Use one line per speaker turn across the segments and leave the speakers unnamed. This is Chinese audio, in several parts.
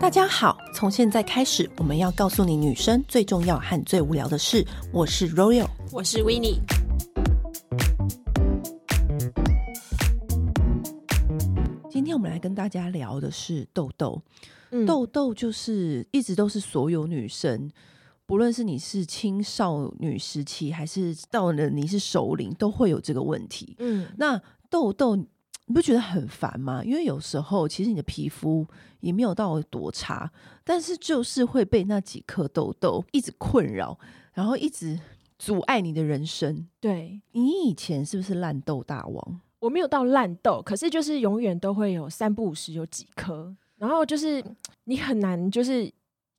大家好，从现在开始，我们要告诉你女生最重要和最无聊的事。我是 Royal，
我是 Winnie。
今天我们来跟大家聊的是痘痘。
嗯、
痘痘就是一直都是所有女生，不论是你是青少女时期，还是到了你是熟龄，都会有这个问题。
嗯，
那痘痘。你不觉得很烦吗？因为有时候其实你的皮肤也没有到多差，但是就是会被那几颗痘痘一直困扰，然后一直阻碍你的人生。
对，
你以前是不是烂痘大王？
我没有到烂痘，可是就是永远都会有三不五时有几颗，然后就是你很难就是。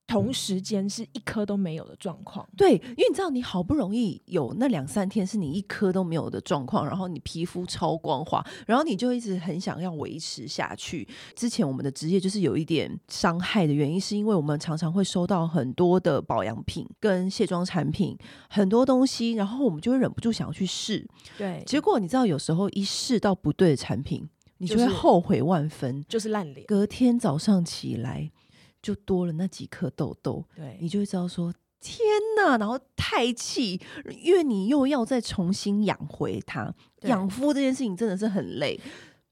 同时间是一颗都没有的状况，
对，因为你知道，你好不容易有那两三天是你一颗都没有的状况，然后你皮肤超光滑，然后你就一直很想要维持下去。之前我们的职业就是有一点伤害的原因，是因为我们常常会收到很多的保养品跟卸妆产品，很多东西，然后我们就会忍不住想要去试。
对，
结果你知道，有时候一试到不对的产品，你就会后悔万分，
就是烂脸。
隔天早上起来。就多了那几颗痘痘，
对，
你就会知道说天哪，然后太气，因为你又要再重新养回它，养肤这件事情真的是很累，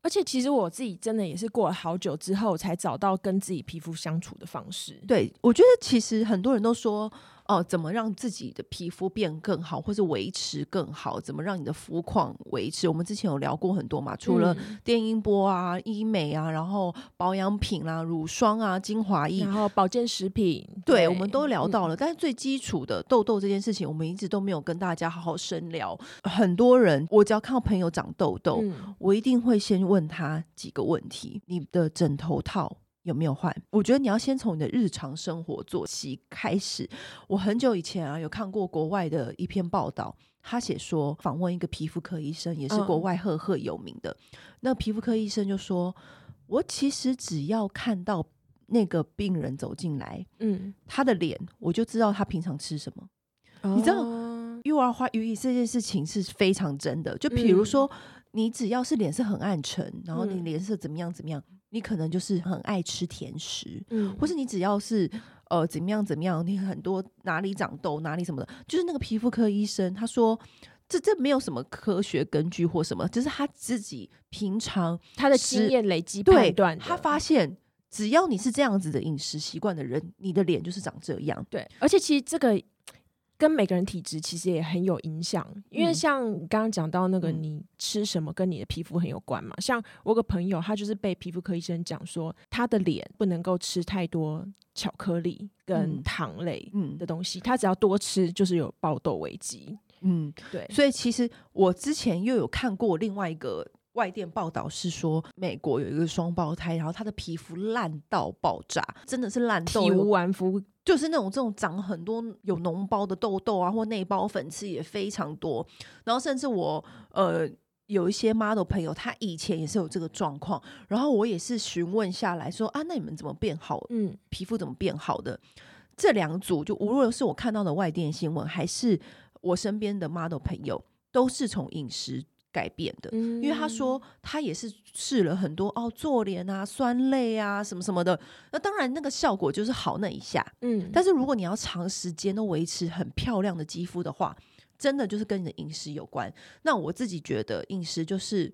而且其实我自己真的也是过了好久之后才找到跟自己皮肤相处的方式。
对，我觉得其实很多人都说。哦，怎么让自己的皮肤变更好，或是维持更好？怎么让你的肤况维持？我们之前有聊过很多嘛，除了电音波啊、医美啊，然后保养品啦、啊、乳霜啊、精华液，
然后保健食品，
对，对我们都聊到了。嗯、但是最基础的痘痘这件事情，我们一直都没有跟大家好好深聊。很多人，我只要看到朋友长痘痘，嗯、我一定会先问他几个问题：你的枕头套。有没有换？我觉得你要先从你的日常生活作息开始。我很久以前啊，有看过国外的一篇报道，他写说访问一个皮肤科医生，也是国外赫赫有名的。嗯、那皮肤科医生就说：“我其实只要看到那个病人走进来，嗯，他的脸，我就知道他平常吃什么。哦、你知道，you are what you eat 这件事情是非常真的。就比如说，嗯、你只要是脸色很暗沉，然后你脸色怎么样怎么样。嗯”你可能就是很爱吃甜食，嗯，或是你只要是呃怎么样怎么样，你很多哪里长痘哪里什么的，就是那个皮肤科医生他说，这这没有什么科学根据或什么，只是他自己平常
他的经验累积判断，
他发现只要你是这样子的饮食习惯的人，你的脸就是长这样。
对，而且其实这个。跟每个人体质其实也很有影响，因为像你刚刚讲到那个，你吃什么跟你的皮肤很有关嘛。像我有个朋友，他就是被皮肤科医生讲说，他的脸不能够吃太多巧克力跟糖类的东西，他只要多吃就是有爆痘危机。嗯，对。
所以其实我之前又有看过另外一个。外电报道是说，美国有一个双胞胎，然后他的皮肤烂到爆炸，真的是烂到
体无完肤，
就是那种这种长很多有脓包的痘痘啊，或内包粉刺也非常多。然后甚至我呃有一些 model 朋友，他以前也是有这个状况，然后我也是询问下来说啊，那你们怎么变好？嗯，皮肤怎么变好的？这两组就无论是我看到的外电新闻，还是我身边的 model 朋友，都是从饮食。改变的，因为他说他也是试了很多哦，做脸啊、酸类啊什么什么的。那当然那个效果就是好那一下，嗯。但是如果你要长时间都维持很漂亮的肌肤的话，真的就是跟你的饮食有关。那我自己觉得饮食就是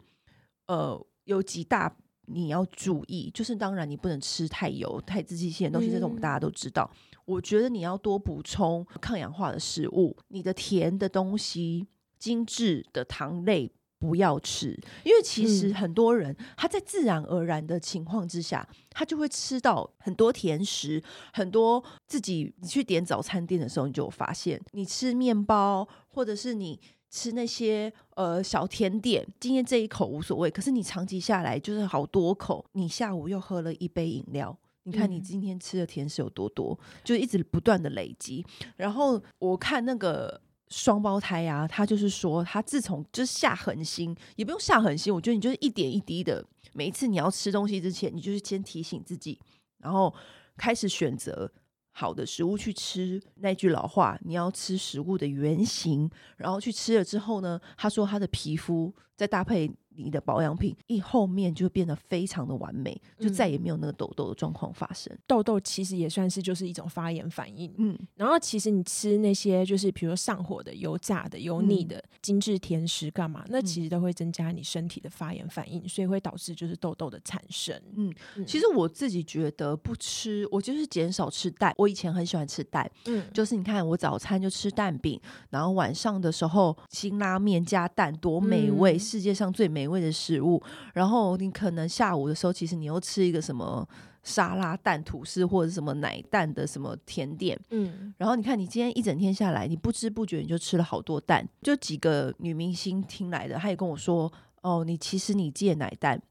呃有几大你要注意，就是当然你不能吃太油、太刺激性的东西，这种我们大家都知道。我觉得你要多补充抗氧化的食物，你的甜的东西、精致的糖类。不要吃，因为其实很多人他在自然而然的情况之下，他就会吃到很多甜食，很多自己你去点早餐店的时候，你就发现你吃面包或者是你吃那些呃小甜点，今天这一口无所谓，可是你长期下来就是好多口，你下午又喝了一杯饮料，你看你今天吃的甜食有多多，就一直不断的累积。然后我看那个。双胞胎啊，他就是说，他自从就是下狠心，也不用下狠心，我觉得你就是一点一滴的，每一次你要吃东西之前，你就是先提醒自己，然后开始选择好的食物去吃。那句老话，你要吃食物的原型，然后去吃了之后呢，他说他的皮肤再搭配你的保养品，一后面就变得非常的完美，就再也没有那个痘痘的状况发生。嗯、
痘痘其实也算是就是一种发炎反应，嗯，然后其实你吃那些就是比如说上火的、油炸的、油腻的、嗯、精致甜食干嘛，那其实都会增加你身体的发炎反应，所以会导致就是痘痘的产生。
嗯，嗯其实我自己觉得不吃，我就是减少吃蛋。我以前很喜欢吃蛋，嗯，就是你看我早餐就吃蛋饼，然后晚上的时候辛拉面加蛋，多美味！嗯、世界上最美味的食物。然后你可能下午的时候，其实你又吃一个什么沙拉蛋吐司，或者什么奶蛋的什么甜点，嗯。然后你看你今天一整天下来，你不知不觉你就吃了好多蛋。就几个女明星听来的，她也跟我说：“哦，你其实你戒奶蛋。”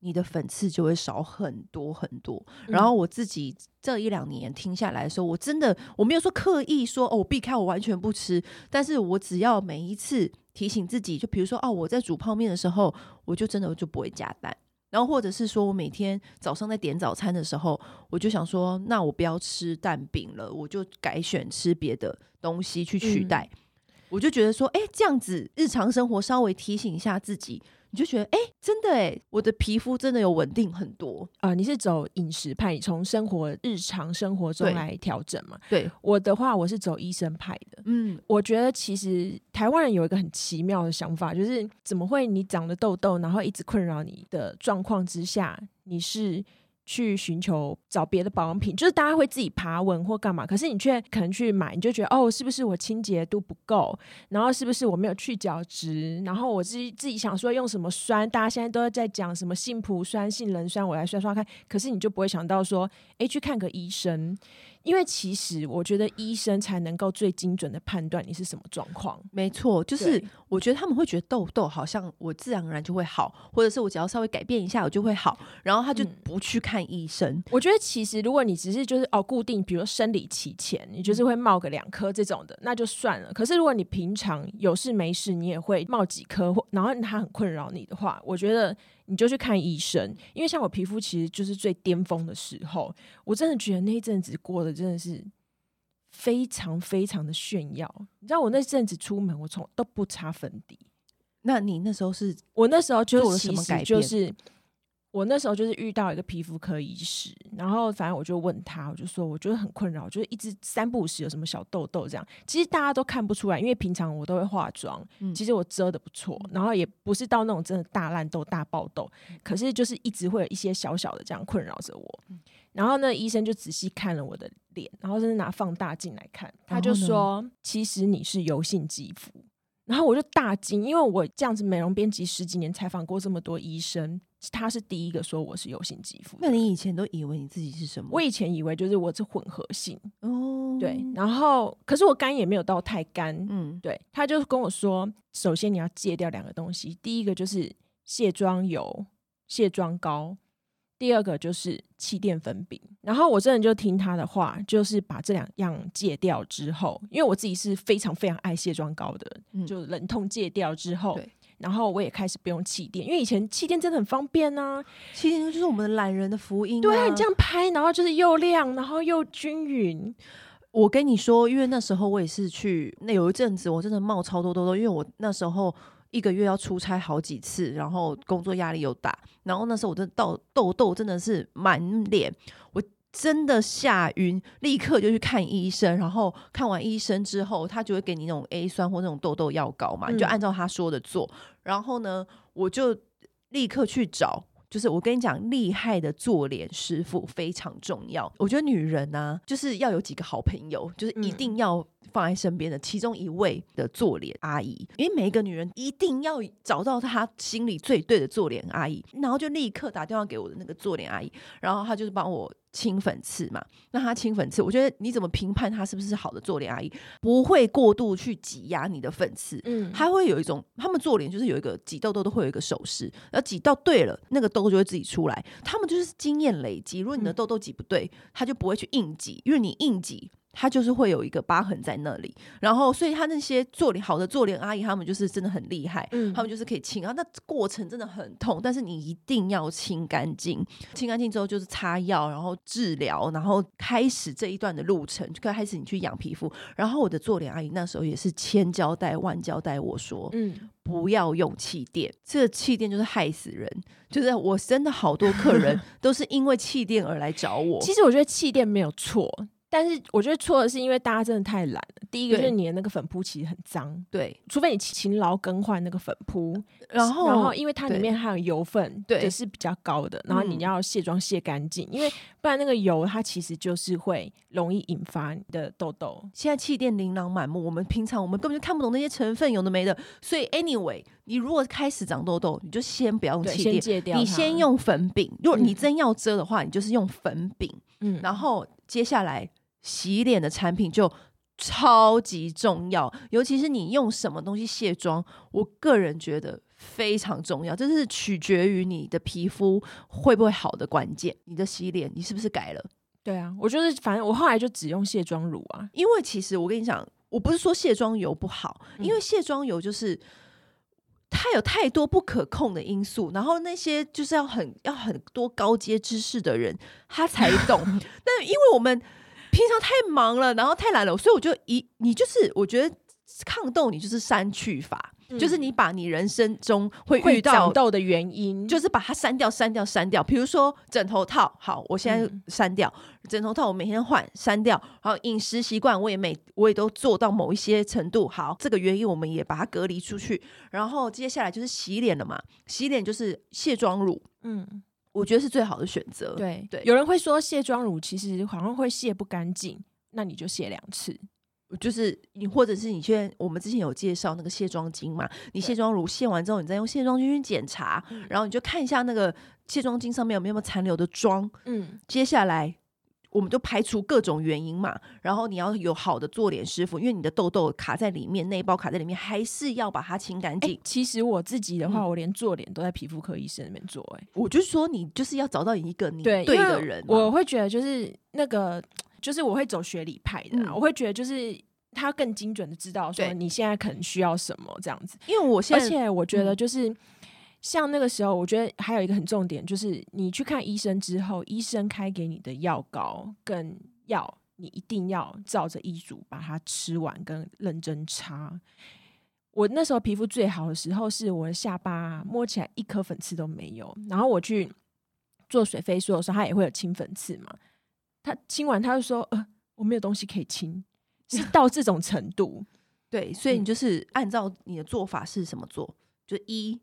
你的粉刺就会少很多很多。然后我自己这一两年听下来的时候，我真的我没有说刻意说哦，我避开，我完全不吃。但是我只要每一次提醒自己，就比如说哦，我在煮泡面的时候，我就真的就不会加蛋。然后或者是说我每天早上在点早餐的时候，我就想说，那我不要吃蛋饼了，我就改选吃别的东西去取代。嗯、我就觉得说，哎，这样子日常生活稍微提醒一下自己。你就觉得哎、欸，真的哎，我的皮肤真的有稳定很多
啊、呃！你是走饮食派，你从生活日常生活中来调整嘛？
对，
我的话，我是走医生派的。嗯，我觉得其实台湾人有一个很奇妙的想法，就是怎么会你长了痘痘，然后一直困扰你的状况之下，你是。去寻求找别的保养品，就是大家会自己爬文或干嘛，可是你却可能去买，你就觉得哦，是不是我清洁度不够？然后是不是我没有去角质？然后我自己自己想说用什么酸，大家现在都在讲什么杏脯酸、杏仁酸，我来刷刷看。可是你就不会想到说，诶，去看个医生。因为其实我觉得医生才能够最精准的判断你是什么状况。
没错，就是我觉得他们会觉得痘痘好像我自然而然就会好，或者是我只要稍微改变一下我就会好，然后他就不去看医生。嗯、
我觉得其实如果你只是就是哦固定，比如生理期前你就是会冒个两颗这种的，那就算了。可是如果你平常有事没事你也会冒几颗，然后它很困扰你的话，我觉得。你就去看医生，因为像我皮肤其实就是最巅峰的时候，我真的觉得那一阵子过得真的是非常非常的炫耀。你知道我那阵子出门，我从都不擦粉底。
那你那时候是？
我那时候就其实就是。我那时候就是遇到一个皮肤科医师，然后反正我就问他，我就说我觉得很困扰，就是一直三不五时有什么小痘痘这样。其实大家都看不出来，因为平常我都会化妆，嗯、其实我遮的不错，然后也不是到那种真的大烂痘、大爆痘，可是就是一直会有一些小小的这样困扰着我。然后呢，医生就仔细看了我的脸，然后甚至拿放大镜来看，他就说：“其实你是油性肌肤。”然后我就大惊，因为我这样子美容编辑十几年，采访过这么多医生，他是第一个说我是油性肌肤。
那你以前都以为你自己是什么？
我以前以为就是我是混合性哦，对。然后可是我干也没有到太干，嗯，对。他就跟我说，首先你要戒掉两个东西，第一个就是卸妆油、卸妆膏。第二个就是气垫粉饼，然后我真的就听他的话，就是把这两样戒掉之后，因为我自己是非常非常爱卸妆膏的，嗯、就忍痛戒掉之后，对然后我也开始不用气垫，因为以前气垫真的很方便呐、啊，
气垫就是我们的懒人的福音、啊，
对，你这样拍，然后就是又亮，然后又均匀。
我跟你说，因为那时候我也是去，那有一阵子我真的冒超多痘痘，因为我那时候。一个月要出差好几次，然后工作压力又大，然后那时候我的痘痘痘真的是满脸，我真的吓晕，立刻就去看医生，然后看完医生之后，他就会给你那种 A 酸或那种痘痘药膏嘛，你就按照他说的做，嗯、然后呢，我就立刻去找。就是我跟你讲，厉害的做脸师傅非常重要。我觉得女人呢、啊，就是要有几个好朋友，就是一定要放在身边的其中一位的做脸阿姨，因为每一个女人一定要找到她心里最对的做脸阿姨，然后就立刻打电话给我的那个做脸阿姨，然后她就是帮我。清粉刺嘛，那她清粉刺，我觉得你怎么评判她是不是好的做脸阿姨？不会过度去挤压你的粉刺，嗯，他会有一种，他们做脸就是有一个挤痘痘都会有一个手势，然后挤到对了，那个痘痘就会自己出来。他们就是经验累积，如果你的痘痘挤不对，他就不会去硬挤，因为你硬挤它就是会有一个疤痕在那里，然后所以他那些做脸好的做脸阿姨，他们就是真的很厉害，嗯，他们就是可以清啊，那过程真的很痛，但是你一定要清干净，清干净之后就是擦药，然后治疗，然后开始这一段的路程，就开始你去养皮肤。然后我的做脸阿姨那时候也是千交代万交代我说，嗯，不要用气垫，这个气垫就是害死人，就是我真的好多客人 都是因为气垫而来找我。
其实我觉得气垫没有错。但是我觉得错的是，因为大家真的太懒了。第一个就是你的那个粉扑其实很脏，对，除非你勤劳更换那个粉扑，然后然后因为它里面还有油分，对，也是比较高的，然后你要卸妆卸干净，因为不然那个油它其实就是会容易引发你的痘痘。
现在气垫琳琅满目，我们平常我们根本就看不懂那些成分，有的没的。所以 anyway，你如果开始长痘痘，你就先不要用气垫，你先用粉饼。如果你真要遮的话，你就是用粉饼，嗯，然后接下来。洗脸的产品就超级重要，尤其是你用什么东西卸妆，我个人觉得非常重要，这是取决于你的皮肤会不会好的关键。你的洗脸，你是不是改了？
对啊，我就是反正我后来就只用卸妆乳啊，
因为其实我跟你讲，我不是说卸妆油不好，因为卸妆油就是它有太多不可控的因素，然后那些就是要很要很多高阶知识的人他才懂，但因为我们。平常太忙了，然后太懒了，所以我就一你就是我觉得抗痘，你就是删去法，嗯、就是你把你人生中会遇到
长痘的原因，
就是把它删掉、删掉、删掉。比如说枕头套，好，我现在删掉、嗯、枕头套，我每天换，删掉。然后饮食习惯，我也每我也都做到某一些程度，好，这个原因我们也把它隔离出去。然后接下来就是洗脸了嘛，洗脸就是卸妆乳，嗯。我觉得是最好的选择。
对对，有人会说卸妆乳其实好像会卸不干净，那你就卸两次。
就是你或者是你去，我们之前有介绍那个卸妆巾嘛，你卸妆乳卸完之后，你再用卸妆巾去检查，然后你就看一下那个卸妆巾上面有没有残留的妆。嗯，接下来。我们就排除各种原因嘛，然后你要有好的做脸师傅，因为你的痘痘卡在里面，内包卡在里面，还是要把它清干净。
其实我自己的话，嗯、我连做脸都在皮肤科医生那边做。哎，
我就是说，你就是要找到一个你对的人。
我会觉得就是那个，就是我会走学理派的，嗯、我会觉得就是他更精准的知道说你现在可能需要什么这样子。
因为我现在，
而且我觉得就是。嗯像那个时候，我觉得还有一个很重点，就是你去看医生之后，医生开给你的药膏跟药，你一定要照着医嘱把它吃完，跟认真擦。我那时候皮肤最好的时候，是我的下巴摸起来一颗粉刺都没有。然后我去做水飞梭的时候，它也会有清粉刺嘛。他清完，他就说：“呃，我没有东西可以清。”是到这种程度。
对，所以你就是按照你的做法是什么做？就一。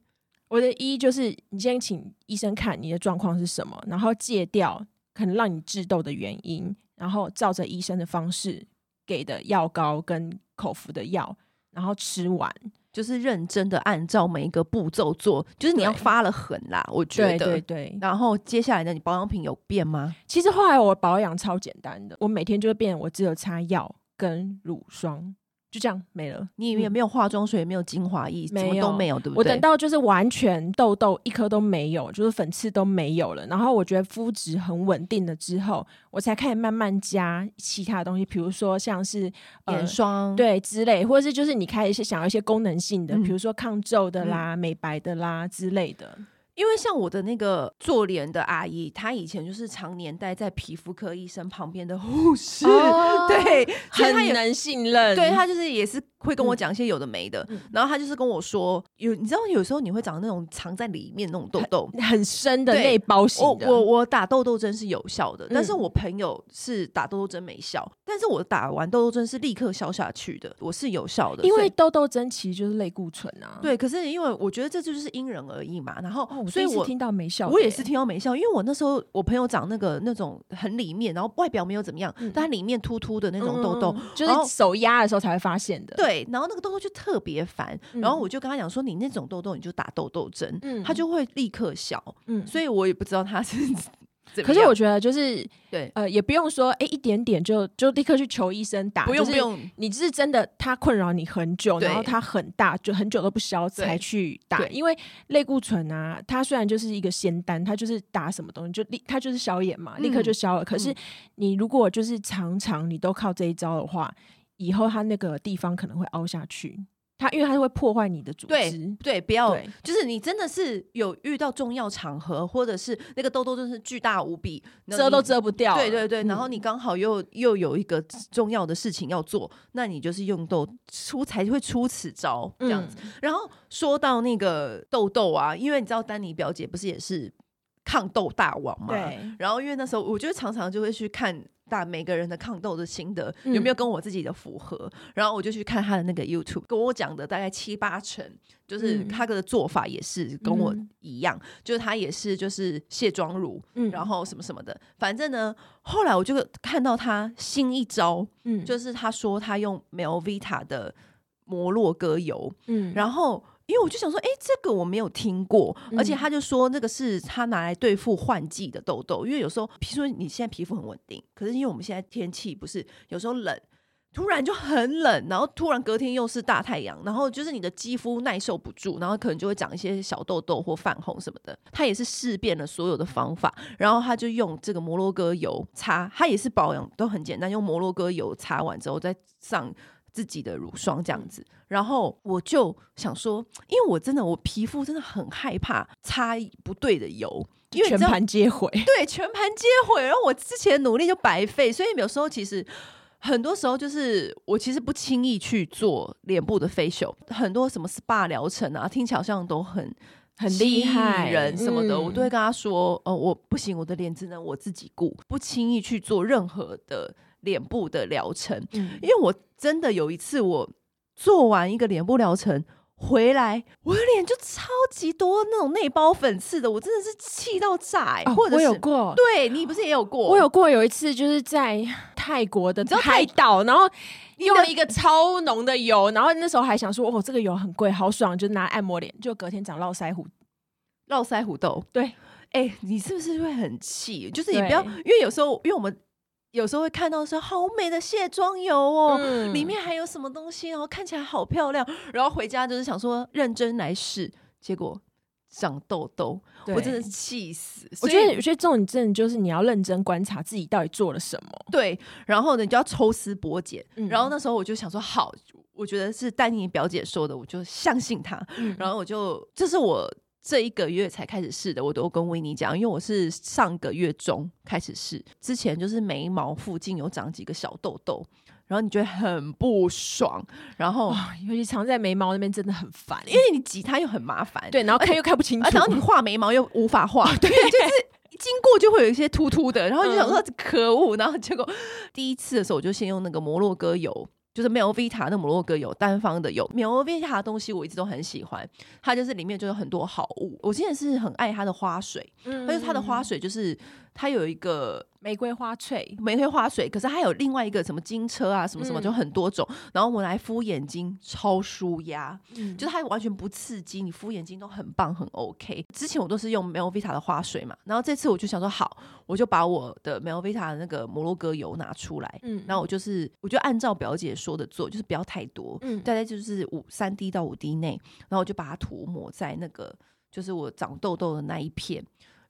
我的一就是你先请医生看你的状况是什么，然后戒掉可能让你致痘的原因，然后照着医生的方式给的药膏跟口服的药，然后吃完，
就是认真的按照每一个步骤做，就是你要发了狠啦，我觉得。
对对对。
然后接下来呢，你保养品有变吗？
其实后来我保养超简单的，我每天就会变，我只有擦药跟乳霜。就这样没了，
你也没有化妆水，也没有精华液，什么都没有，对不对？
我等到就是完全痘痘一颗都没有，就是粉刺都没有了，然后我觉得肤质很稳定了之后，我才开始慢慢加其他的东西，比如说像是
眼霜，
对之类，或者是就是你开始想要一些功能性的，比如说抗皱的啦、美白的啦之类的。
因为像我的那个做脸的阿姨，她以前就是常年待在皮肤科医生旁边的护士，哦、对，
很难信任。
对，她就是也是。会跟我讲一些有的没的，嗯、然后他就是跟我说，有你知道有时候你会长那种藏在里面那种痘痘，
很，很深的内包型的。
我我我打痘痘针是有效的，嗯、但是我朋友是打痘痘针没效，但是我打完痘痘针是立刻消下去的，我是有效的。
因为痘痘针其实就是类固醇啊。
对，可是因为我觉得这就是因人而异嘛。然后，哦、所以我
听到没效，
我也是听到没效，因为我那时候我朋友长那个那种很里面，然后外表没有怎么样，嗯、但它里面突突的那种痘痘，
嗯、就是手压的时候才会发现的。
对，然后那个痘痘就。特别烦，然后我就跟他讲说：“你那种痘痘，你就打痘痘针，嗯、它就会立刻消。”嗯，所以我也不知道他是
可是我觉得就是
对，
呃，也不用说，哎、欸，一点点就就立刻去求医生打，
不用不用，
你是真的，它困扰你很久，然后它很大，就很久都不消才去打，因为类固醇啊，它虽然就是一个仙丹，它就是打什么东西就立，它就是消炎嘛，立刻就消了。嗯、可是你如果就是常常你都靠这一招的话，以后它那个地方可能会凹下去。它因为它会破坏你的组织，
对对，不要，就是你真的是有遇到重要场合，或者是那个痘痘真是巨大无比，
遮都遮不掉，
对对对，然后你刚好又、嗯、又有一个重要的事情要做，那你就是用痘出才会出此招这样子。嗯、然后说到那个痘痘啊，因为你知道丹尼表姐不是也是抗痘大王嘛，
对，
然后因为那时候我觉得常常就会去看。但每个人的抗痘的心得有没有跟我自己的符合？嗯、然后我就去看他的那个 YouTube，跟我讲的大概七八成，就是他的做法也是跟我一样，嗯、就是他也是就是卸妆乳，嗯、然后什么什么的。反正呢，后来我就看到他新一招，嗯，就是他说他用 Melvita 的摩洛哥油，嗯，然后。因为我就想说，哎，这个我没有听过，而且他就说那个是他拿来对付换季的痘痘，因为有时候，譬如说你现在皮肤很稳定，可是因为我们现在天气不是有时候冷，突然就很冷，然后突然隔天又是大太阳，然后就是你的肌肤耐受不住，然后可能就会长一些小痘痘或泛红什么的。他也是试遍了所有的方法，然后他就用这个摩洛哥油擦，他也是保养都很简单，用摩洛哥油擦完之后再上。自己的乳霜这样子，然后我就想说，因为我真的我皮肤真的很害怕擦不对的油，因为
全盘皆毁，
对，全盘皆毁，然后我之前努力就白费，所以有时候其实很多时候就是我其实不轻易去做脸部的 facial，很多什么 SPA 疗程啊，听起来好像都很很厉害人什么的，嗯、我都会跟他说，哦，我不行，我的脸只能我自己顾，不轻易去做任何的。脸部的疗程，嗯、因为我真的有一次，我做完一个脸部疗程回来，我的脸就超级多那种内包粉刺的，我真的是气到炸、欸。
哦、
或者是
我有过，
对你不是也有过？
我有过，有一次就是在泰国的海岛，然后用了一个超浓的油，然后那时候还想说，哦，这个油很贵，好爽，就拿按摩脸，就隔天长络腮胡，
络腮胡痘。对，哎、欸，你是不是会很气？就是你不要，因为有时候，因为我们。有时候会看到说好美的卸妆油哦，嗯、里面还有什么东西哦，看起来好漂亮。然后回家就是想说认真来试，结果长痘痘，我真的是气死。
我觉得有些这种真的就是你要认真观察自己到底做了什么。
对，然后呢，你就要抽丝剥茧。
嗯、
然后那时候我就想说，好，我觉得是丹尼表姐说的，我就相信她。嗯、然后我就这是我。这一个月才开始试的，我都跟维尼讲，因为我是上个月中开始试，之前就是眉毛附近有长几个小痘痘，然后你觉得很不爽，然后
尤其藏在眉毛那边真的很烦，
因为你挤它又很麻烦，
对，然后看又看不清楚，
然后你画眉毛又无法画，对，就是经过就会有一些突突的，然后就想说可恶，然后结果第一次的时候我就先用那个摩洛哥油。就是 Melvita 的摩洛哥有单方的有，Melvita 的东西我一直都很喜欢，它就是里面就有很多好物。我之前是很爱它的花水，嗯，而且它的花水就是它有一个。
玫瑰花萃，
玫瑰花水，可是它有另外一个什么金车啊，什么什么，就很多种。嗯、然后我们来敷眼睛，超舒压，嗯、就是它完全不刺激，你敷眼睛都很棒，很 OK。之前我都是用 Melvita 的花水嘛，然后这次我就想说，好，我就把我的 Melvita 的那个摩洛哥油拿出来，嗯，然后我就是，我就按照表姐说的做，就是不要太多，嗯，大概就是五三滴到五滴内，然后我就把它涂抹在那个就是我长痘痘的那一片，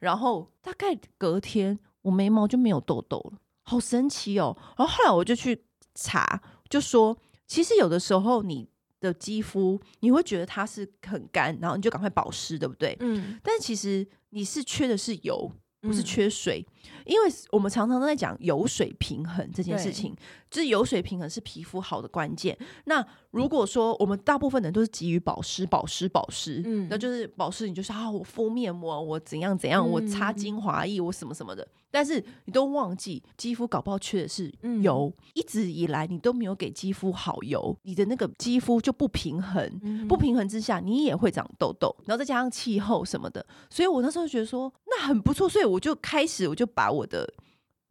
然后大概隔天。我眉毛就没有痘痘了，好神奇哦！然后后来我就去查，就说其实有的时候你的肌肤你会觉得它是很干，然后你就赶快保湿，对不对？嗯。但其实你是缺的是油，不是缺水，嗯、因为我们常常都在讲油水平衡这件事情，就是油水平衡是皮肤好的关键。那如果说我们大部分人都是急于保湿、保湿、保湿，嗯，那就是保湿，你就是啊，我敷面膜，我怎样怎样，我擦精华液，我什么什么的。但是你都忘记，肌肤搞不好缺的是油。嗯、一直以来你都没有给肌肤好油，你的那个肌肤就不平衡，嗯、不平衡之下你也会长痘痘，然后再加上气候什么的。所以我那时候就觉得说那很不错，所以我就开始我就把我的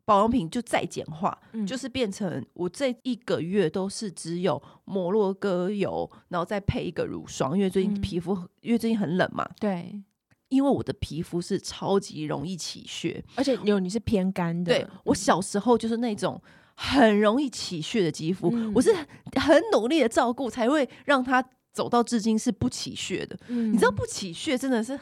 保养品就再简化，嗯、就是变成我这一个月都是只有摩洛哥油，然后再配一个乳霜，因为最近皮肤、嗯、因为最近很冷嘛，
对。
因为我的皮肤是超级容易起屑，
而且有你是偏干的。
对，我小时候就是那种很容易起屑的肌肤，
嗯、
我是很努力的照顾，才会让它走到至今是不起屑的。
嗯、
你知道不起屑真的是。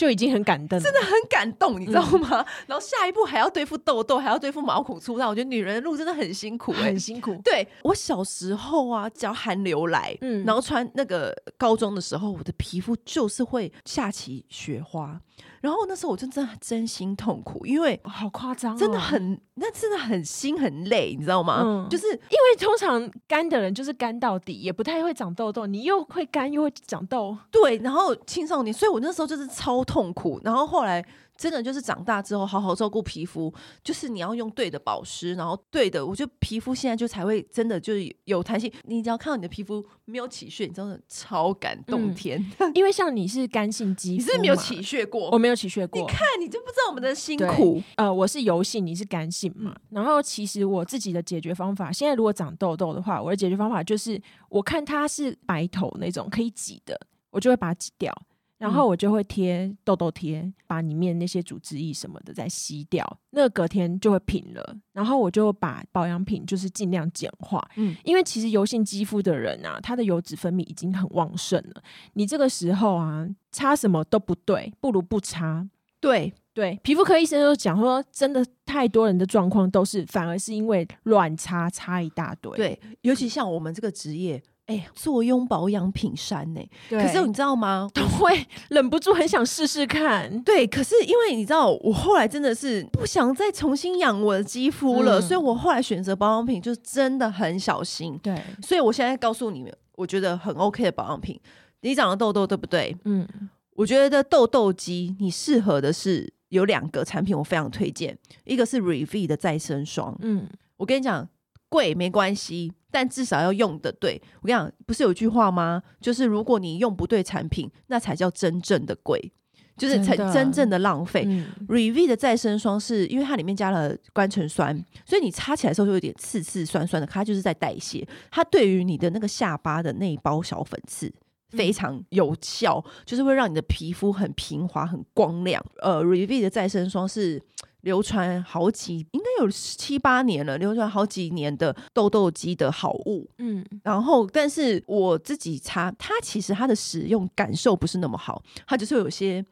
就已经很感动，
真的很感动，你知道吗？嗯、然后下一步还要对付痘痘，还要对付毛孔粗大，我觉得女人的路真的很辛苦、欸，
很辛苦。
对，我小时候啊，只要寒流来，嗯，然后穿那个高中的时候，我的皮肤就是会下起雪花。然后那时候我真的真心痛苦，因为
好夸张，
真的很，那真的很心很累，你知道吗？嗯、就是因
为通常干的人就是干到底，也不太会长痘痘，你又会干又会长痘，
对。然后青少年，所以我那时候就是超痛苦。然后后来。真的就是长大之后好好照顾皮肤，就是你要用对的保湿，然后对的，我觉得皮肤现在就才会真的就是有弹性。你只要看到你的皮肤没有起屑，你真的超感动天。
嗯、因为像你是干性肌肤，
你是没有起屑过，
我没有起屑过。
你看你就不知道我们的辛苦。
呃，我是油性，你是干性嘛。嗯、然后其实我自己的解决方法，现在如果长痘痘的话，我的解决方法就是，我看它是白头那种可以挤的，我就会把它挤掉。然后我就会贴痘痘贴，把里面那些组织液什么的再吸掉，那个隔天就会平了。然后我就把保养品就是尽量简化，嗯，因为其实油性肌肤的人啊，他的油脂分泌已经很旺盛了。你这个时候啊，擦什么都不对，不如不擦。
对
对，皮肤科医生都讲说，真的太多人的状况都是，反而是因为乱擦，擦一大堆。
对，尤其像我们这个职业。哎，坐拥保养品山呢？对可是你知道吗？
都会忍不住很想试试看。
对，可是因为你知道，我后来真的是不想再重新养我的肌肤了，嗯、所以我后来选择保养品就真的很小心。
对，
所以我现在告诉你们，我觉得很 OK 的保养品。你长了痘痘，对不对？嗯，我觉得痘痘肌你适合的是有两个产品，我非常推荐。一个是 Revive 的再生霜。嗯，我跟你讲。贵没关系，但至少要用的对。我跟你讲，不是有句话吗？就是如果你用不对产品，那才叫真正的贵，就是才真正的浪费。嗯、Revive 的再生霜是因为它里面加了甘醇酸，所以你擦起来的时候就有点刺刺酸酸的，它就是在代谢。它对于你的那个下巴的那一包小粉刺非常有效，嗯、就是会让你的皮肤很平滑、很光亮。呃，Revive 的再生霜是。流传好几，应该有七八年了。流传好几年的痘痘肌的好物，嗯，然后但是我自己擦，它其实它的使用感受不是那么好，它就是有些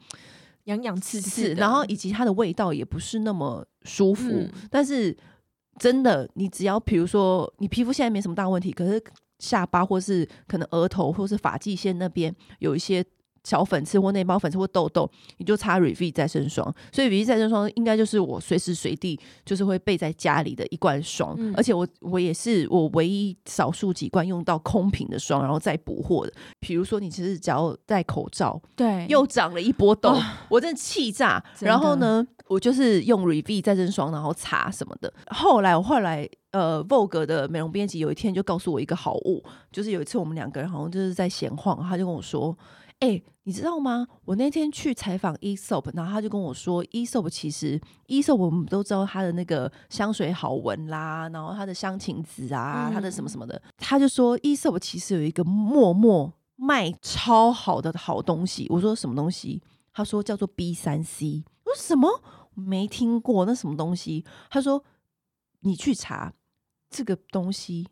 痒痒刺刺，
然后以及它的味道也不是那么舒服。嗯、但是真的，你只要比如说你皮肤现在没什么大问题，可是下巴或是可能额头或是发际线那边有一些。小粉刺或内包粉刺或痘痘，你就擦 Revive 再生霜。所以 Revive 再生霜应该就是我随时随地就是会备在家里的一罐霜，嗯、而且我我也是我唯一少数几罐用到空瓶的霜，然后再补货的。比如说你其实只要戴口罩，
对，
又长了一波痘，哦、我真的气炸。然后呢，我就是用 Revive 再生霜，然后擦什么的。后来我后来呃，Vogue 的美容编辑有一天就告诉我一个好物，就是有一次我们两个人好像就是在闲晃，他就跟我说。哎、欸，你知道吗？我那天去采访 Aesop，然后他就跟我说，Aesop 其实 Aesop 我们都知道它的那个香水好闻啦，然后它的香芹子啊，它的什么什么的，他就说 Aesop 其实有一个默默卖超好的好东西。我说什么东西？他说叫做 B 三 C。我说什么？没听过那什么东西？他说你去查这个东西。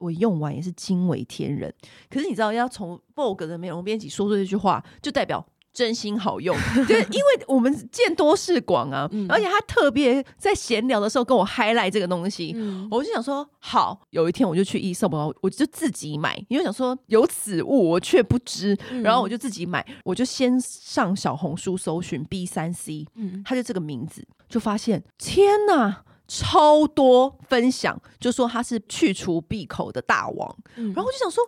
我用完也是惊为天人，可是你知道，要从 Vogue 的美容编辑说出这句话，就代表真心好用。就是，因为我们见多识广啊，嗯、而且他特别在闲聊的时候跟我 highlight 这个东西，嗯、我就想说，好，有一天我就去 Aesop，我就自己买，因为想说有此物我却不知，嗯、然后我就自己买，我就先上小红书搜寻 B 三 C，嗯，它就这个名字，就发现天哪！超多分享，就说他是去除闭口的大王，嗯、然后我就想说，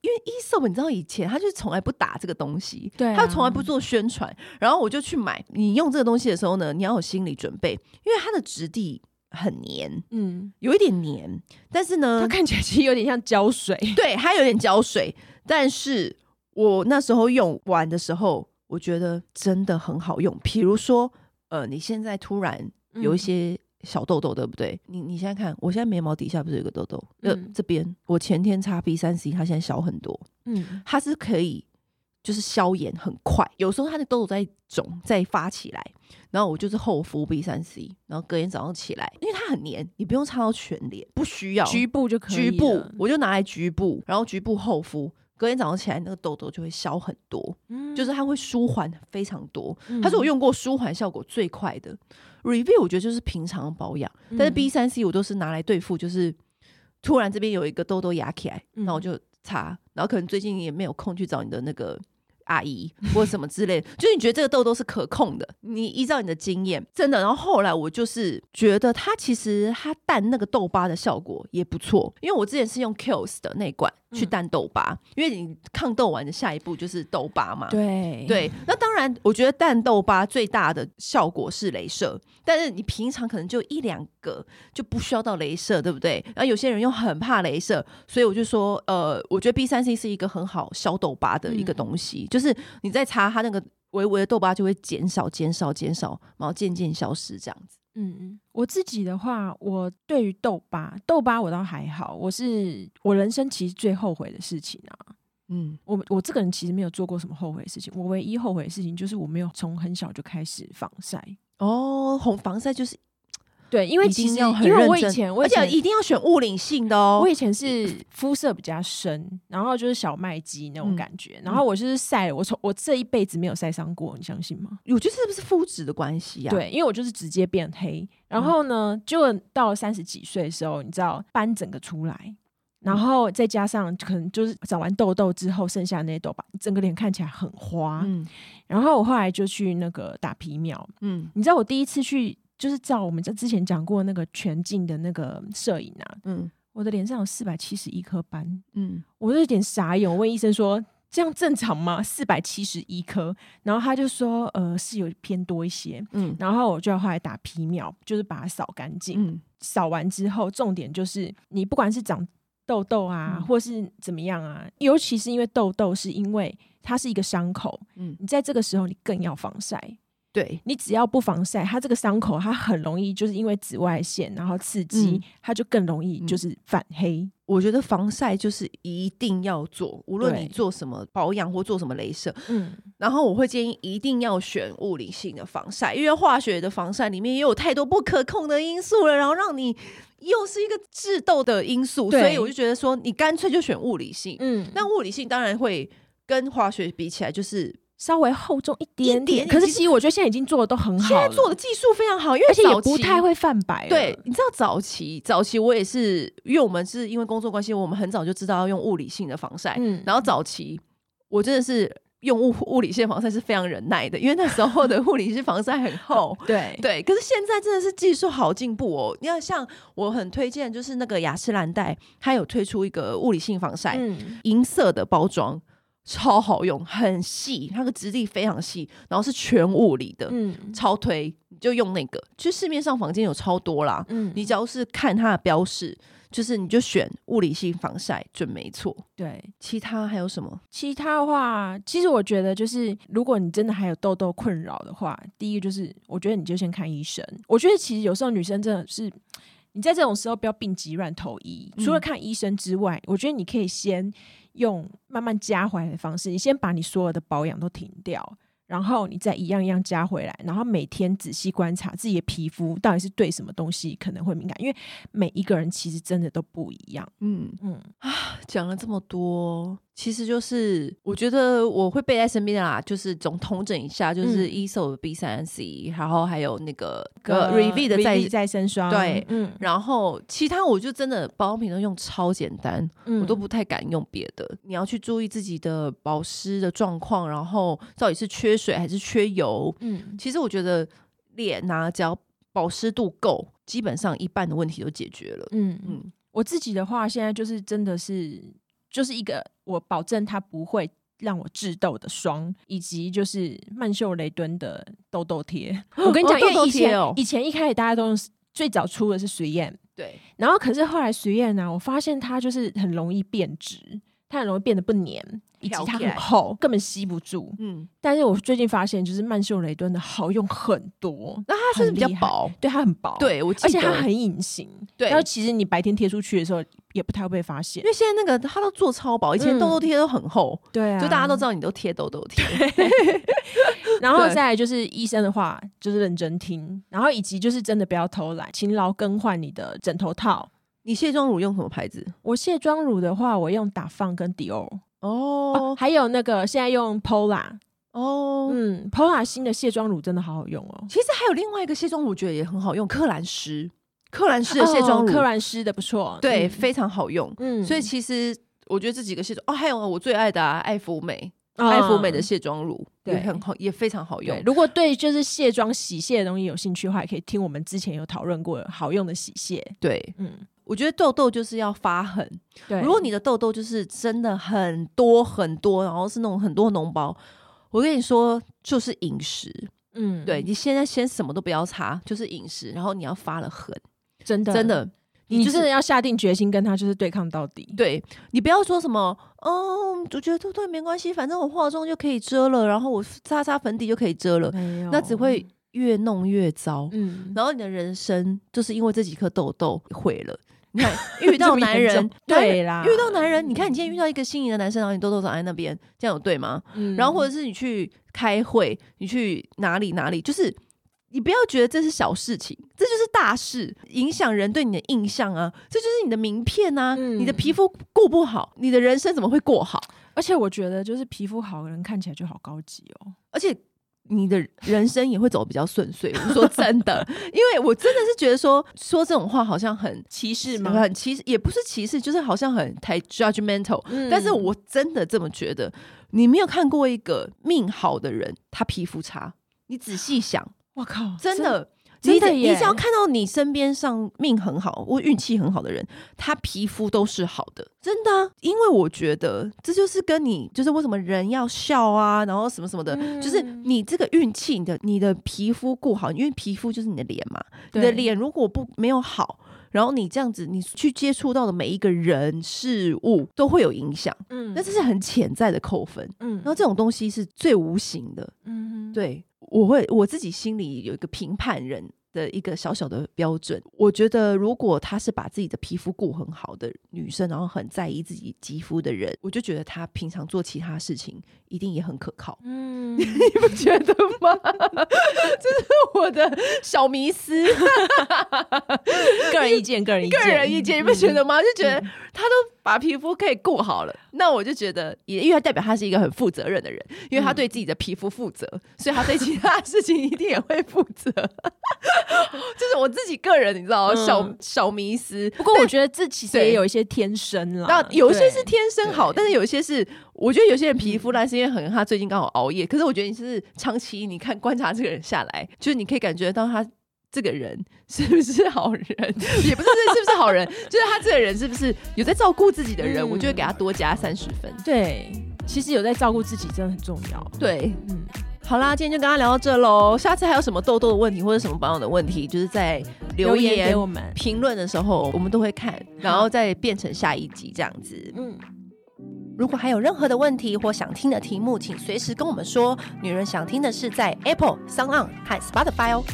因为 Aesop 你知道以前他就是从来不打这个东西，对、啊，他从来不做宣传，然后我就去买。你用这个东西的时候呢，你要有心理准备，因为它的质地很黏，嗯，有一点黏，但是呢，
它看起来其实有点像胶水，
对，它有点胶水。但是我那时候用完的时候，我觉得真的很好用。比如说，呃，你现在突然有一些、嗯。小痘痘对不对？你你现在看，我现在眉毛底下不是有个痘痘？呃，这边我前天擦 B 三 C，它现在小很多。嗯，它是可以就是消炎很快，有时候它的痘痘在肿再发起来，然后我就是厚敷 B 三 C，然后隔天早上起来，因为它很黏，你不用擦到全脸，不需要
局部就可以，
局部我就拿来局部，然后局部厚敷，隔天早上起来那个痘痘就会消很多，嗯、就是它会舒缓非常多，嗯、它是我用过舒缓效果最快的。Review 我觉得就是平常保养，但是 B 三 C 我都是拿来对付，就是突然这边有一个痘痘压起来，然后、我就擦，然后可能最近也没有空去找你的那个。阿姨或者什么之类的，就是你觉得这个痘痘是可控的，你依照你的经验，真的。然后后来我就是觉得它其实它淡那个痘疤的效果也不错，因为我之前是用 Kiehl's 的那一罐去淡痘疤，嗯、因为你抗痘完的下一步就是痘疤嘛。
对
对，那当然，我觉得淡痘疤最大的效果是镭射，但是你平常可能就一两个就不需要到镭射，对不对？然后有些人又很怕镭射，所以我就说，呃，我觉得 B 三 C 是一个很好消痘疤的一个东西。嗯就是你在擦它那个微微的痘疤就会减少、减少、减少，然后渐渐消失这样子。
嗯嗯，我自己的话，我对于痘疤，痘疤我倒还好。我是我人生其实最后悔的事情啊。嗯，我我这个人其实没有做过什么后悔的事情。我唯一后悔的事情就是我没有从很小就开始防晒。
哦，红防晒就是。
对，因为其实因为我以前，
而且一定要选物理性的哦。
我以前是肤色比较深，然后就是小麦肌那种感觉，嗯、然后我就是晒，我从我这一辈子没有晒伤过，你相信吗？
我觉得是不是肤质的关系啊？
对，因为我就是直接变黑，然后呢，就到了三十几岁的时候，你知道斑整个出来，然后再加上可能就是长完痘痘之后剩下那些痘疤，整个脸看起来很花。嗯，然后我后来就去那个打皮秒。嗯，你知道我第一次去。就是照我们在之前讲过那个全镜的那个摄影啊，嗯，我的脸上有四百七十一颗斑，嗯，我就有点傻眼，我问医生说这样正常吗？四百七十一颗，然后他就说呃是有偏多一些，嗯，然后我就要后来打皮秒，就是把它扫干净，嗯，扫完之后重点就是你不管是长痘痘啊，嗯，或是怎么样啊，尤其是因为痘痘是因为它是一个伤口，嗯，你在这个时候你更要防晒。
对，
你只要不防晒，它这个伤口它很容易就是因为紫外线然后刺激，嗯、它就更容易就是反黑。嗯、
我觉得防晒就是一定要做，无论你做什么保养或做什么镭射，嗯，然后我会建议一定要选物理性的防晒，因为化学的防晒里面也有太多不可控的因素了，然后让你又是一个致痘的因素，所以我就觉得说你干脆就选物理性，嗯，那物理性当然会跟化学比起来就是。
稍微厚重一点点，可是其实我觉得现在已经做的都很好，
现在做的技术非常好，因为
而且也不太会泛白。
对，你知道早期早期我也是，因为我们是因为工作关系，我们很早就知道要用物理性的防晒。嗯，然后早期我真的是用物物理性防晒是非常忍耐的，因为那时候的物理性防晒很厚。
对
对，可是现在真的是技术好进步哦。你要，像我很推荐，就是那个雅诗兰黛，它有推出一个物理性防晒，嗯，银色的包装。超好用，很细，它的质地非常细，然后是全物理的，嗯，超推，你就用那个。其实市面上房间有超多啦，嗯，你只要是看它的标示，就是你就选物理性防晒准没错。
对，
其他还有什么？
其他的话，其实我觉得就是，如果你真的还有痘痘困扰的话，第一个就是，我觉得你就先看医生。我觉得其实有时候女生真的是，你在这种时候不要病急乱投医，除了看医生之外，我觉得你可以先。用慢慢加回来的方式，你先把你所有的保养都停掉，然后你再一样一样加回来，然后每天仔细观察自己的皮肤到底是对什么东西可能会敏感，因为每一个人其实真的都不一样。嗯嗯
啊，讲了这么多。其实就是我觉得我会背在身边的啦，就是总统整一下，就是 Aesop 的 B 三 C，然后还有那个 Revive 的再
再生霜，
对，嗯，然后其他我就真的保养品都用超简单，嗯、我都不太敢用别的。你要去注意自己的保湿的状况，然后到底是缺水还是缺油，嗯，其实我觉得脸啊，只要保湿度够，基本上一半的问题都解决了。嗯嗯，
嗯我自己的话，现在就是真的是。就是一个我保证它不会让我致痘的霜，以及就是曼秀雷敦的痘痘贴。我跟你讲，哦、因为以前、哦、以前一开始大家都用最早出的是水燕，
对。
然后可是后来水燕呢，我发现它就是很容易变质，它很容易变得不粘。以及它很厚，根本吸不住。嗯，但是我最近发现，就是曼秀雷敦的好用很多。
那它是比较薄，
对，它很薄，
对我，
而且它很隐形。对，然后其实你白天贴出去的时候，也不太会被发现。
因为现在那个它都做超薄，以前痘痘贴都很厚。
对啊，
就大家都知道你都贴痘痘贴。
然后再来就是医生的话，就是认真听，然后以及就是真的不要偷懒，勤劳更换你的枕头套。
你卸妆乳用什么牌子？
我卸妆乳的话，我用打放跟迪欧哦，还有那个现在用 Pola 哦，嗯，Pola 新的卸妆乳真的好好用哦。
其实还有另外一个卸妆乳，我觉得也很好用，克兰诗，克兰诗的卸妆乳，
克兰诗的不错，
对，非常好用。嗯，所以其实我觉得这几个卸妆哦，还有我最爱的爱芙美，爱芙美的卸妆乳也很好，也非常好用。
如果对就是卸妆洗卸的东西有兴趣的话，也可以听我们之前有讨论过好用的洗卸。
对，嗯。我觉得痘痘就是要发狠。对，如果你的痘痘就是真的很多很多，然后是那种很多脓包，我跟你说，就是饮食。嗯，对，你现在先什么都不要擦，就是饮食，然后你要发了狠，
真的
真的，
你就是要下定决心跟他就是对抗到底。
对，你不要说什么，嗯，我觉得痘痘没关系，反正我化妆就可以遮了，然后我擦擦粉底就可以遮了，那只会越弄越糟。嗯，然后你的人生就是因为这几颗痘痘毁了。你看，遇到男人对啦，遇到男人，你看你今天遇到一个心仪的男生，然后你痘痘长在那边，这样有对吗？嗯，然后或者是你去开会，你去哪里哪里，就是你不要觉得这是小事情，这就是大事，影响人对你的印象啊，这就是你的名片啊，嗯，你的皮肤过不好，你的人生怎么会过好？
而且我觉得，就是皮肤好的人看起来就好高级哦，
而且。你的人生也会走比较顺遂。我说真的，因为我真的是觉得说说这种话好像很
歧视吗？
很歧视，也不是歧视，就是好像很太 judgmental。嗯，但是我真的这么觉得。你没有看过一个命好的人，他皮肤差？你仔细想，
我靠，
真的。你的你只要看到你身边上命很好或运气很好的人，他皮肤都是好的，真的啊。因为我觉得这就是跟你就是为什么人要笑啊，然后什么什么的，嗯、就是你这个运气，你的你的皮肤顾好，因为皮肤就是你的脸嘛。你的脸如果不没有好，然后你这样子，你去接触到的每一个人事物都会有影响。嗯，那这是很潜在的扣分。嗯，然后这种东西是最无形的。嗯哼，对。我会我自己心里有一个评判人的一个小小的标准，我觉得如果她是把自己的皮肤顾很好的女生，然后很在意自己肌肤的人，我就觉得她平常做其他事情一定也很可靠。嗯，你不觉得吗？这是我的小迷思，
个人意见，个人意见，
个人意见，你不觉得吗？就觉得她都。把皮肤可以顾好了，那我就觉得也，因为他代表他是一个很负责任的人，因为他对自己的皮肤负责，嗯、所以他对其他事情一定也会负责。就是我自己个人，你知道，嗯、小小迷思。
不过我觉得这其实也有一些天生啦，
那有些是天生好，但是有一些是，我觉得有些人皮肤烂是因为可能他最近刚好熬夜。可是我觉得你是长期你看观察这个人下来，就是你可以感觉到他。这个人 是不是好人？也不是是不是好人，就是他这个人是不是有在照顾自己的人？嗯、我就会给他多加三十分。
对，其实有在照顾自己真的很重要。
对，嗯，好啦，今天就跟他聊到这喽。下次还有什么痘痘的问题或者什么保养的问题，就是在留言，留言给我们评论的时候，我们都会看，然后再变成下一集这样子。嗯，如果还有任何的问题或想听的题目，请随时跟我们说。女人想听的是在 Apple、SoundOn 和 Spotify 哦。